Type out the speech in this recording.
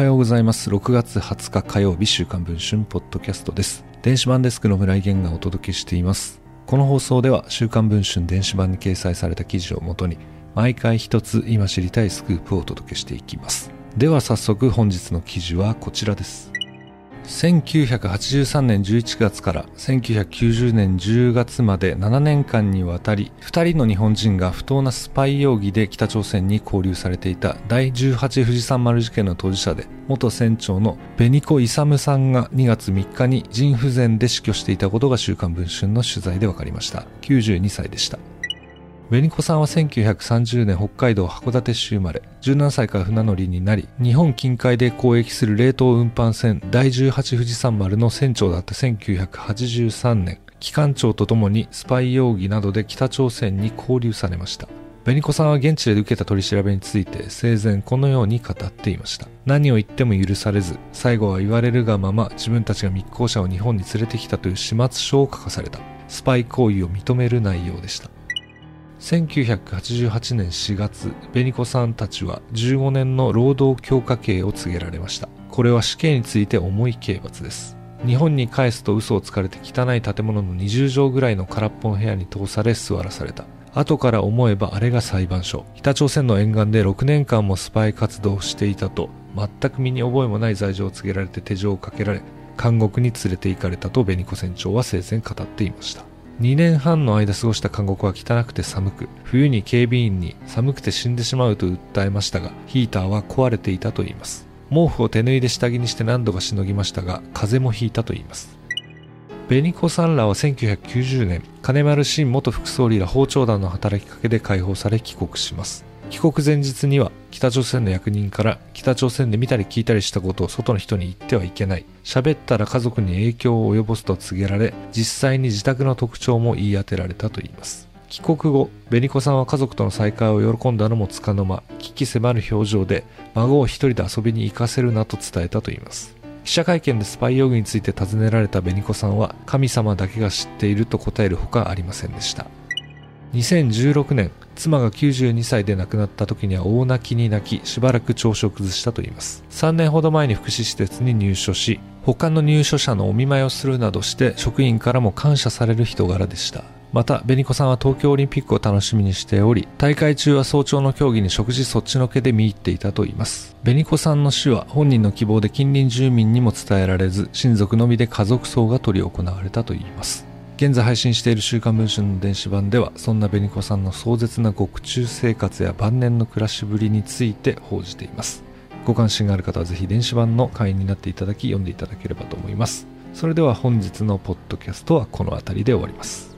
はようございます。6月20日火曜日週刊文春ポッドキャストです。電子版デスクの村井源がお届けしています。この放送では週刊文春電子版に掲載された記事をもとに毎回一つ今知りたいスクープをお届けしていきます。では早速本日の記事はこちらです。1983年11月から1990年10月まで7年間にわたり2人の日本人が不当なスパイ容疑で北朝鮮に拘留されていた第18富士山丸事件の当事者で元船長の紅子勇さんが2月3日に腎不全で死去していたことが週刊文春の取材で分かりました。92歳でした。紅子さんは1930年北海道函館市生まれ、17歳から船乗りになり、日本近海で交易する冷凍運搬船第18富士山丸の船長だった1983年、機関長とともにスパイ容疑などで北朝鮮に拘留されました。紅子さんは現地で受けた取り調べについて生前このように語っていました。何を言っても許されず、最後は言われるがまま自分たちが密航者を日本に連れてきたという始末書を書かされた。スパイ行為を認める内容でした。1988年4月、紅子さんたちは15年の労働強化刑を告げられました。これは死刑について重い刑罰です。日本に返すと嘘をつかれて汚い建物の20畳ぐらいの空っぽの部屋に通され座らされた。後から思えばあれが裁判所。北朝鮮の沿岸で6年間もスパイ活動をしていたと、全く身に覚えもない罪状を告げられて手錠をかけられ、監獄に連れて行かれたと紅子船長は生前語っていました。2年半の間過ごした監獄は汚くて寒く、冬に警備員に寒くて死んでしまうと訴えましたが、ヒーターは壊れていたといいます。毛布を手縫いで下着にして何度かしのぎましたが、風邪もひいたといいます。紅子さんらは1990年、金丸信元副総理ら包丁団の働きかけで解放され帰国します。帰国前日には北朝鮮の役人から北朝鮮で見たり聞いたりしたことを外の人に言ってはいけない。喋ったら家族に影響を及ぼすと告げられ、実際に自宅の特徴も言い当てられたといいます。帰国後、紅子さんは家族との再会を喜んだのもつかの間、危機迫る表情で孫を一人で遊びに行かせるなと伝えたといいます。記者会見でスパイ容疑について尋ねられた紅子さんは神様だけが知っていると答えるほかありませんでした。2016年、妻が92歳で亡くなった時には大泣きに泣き、しばらく調子を崩したといいます。3年ほど前に福祉施設に入所し、他の入所者のお見舞いをするなどして職員からも感謝される人柄でした。また、紅子さんは東京オリンピックを楽しみにしており、大会中は早朝の競技に食事そっちのけで見入っていたといいます。紅子さんの死は本人の希望で近隣住民にも伝えられず、親族のみで家族葬が執り行われたといいます。現在配信している週刊文春の電子版ではそんな紅子さんの壮絶な獄中生活や晩年の暮らしぶりについて報じています。ご関心がある方はぜひ電子版の会員になっていただき読んでいただければと思います。それでは本日のポッドキャストはこの辺りで終わります。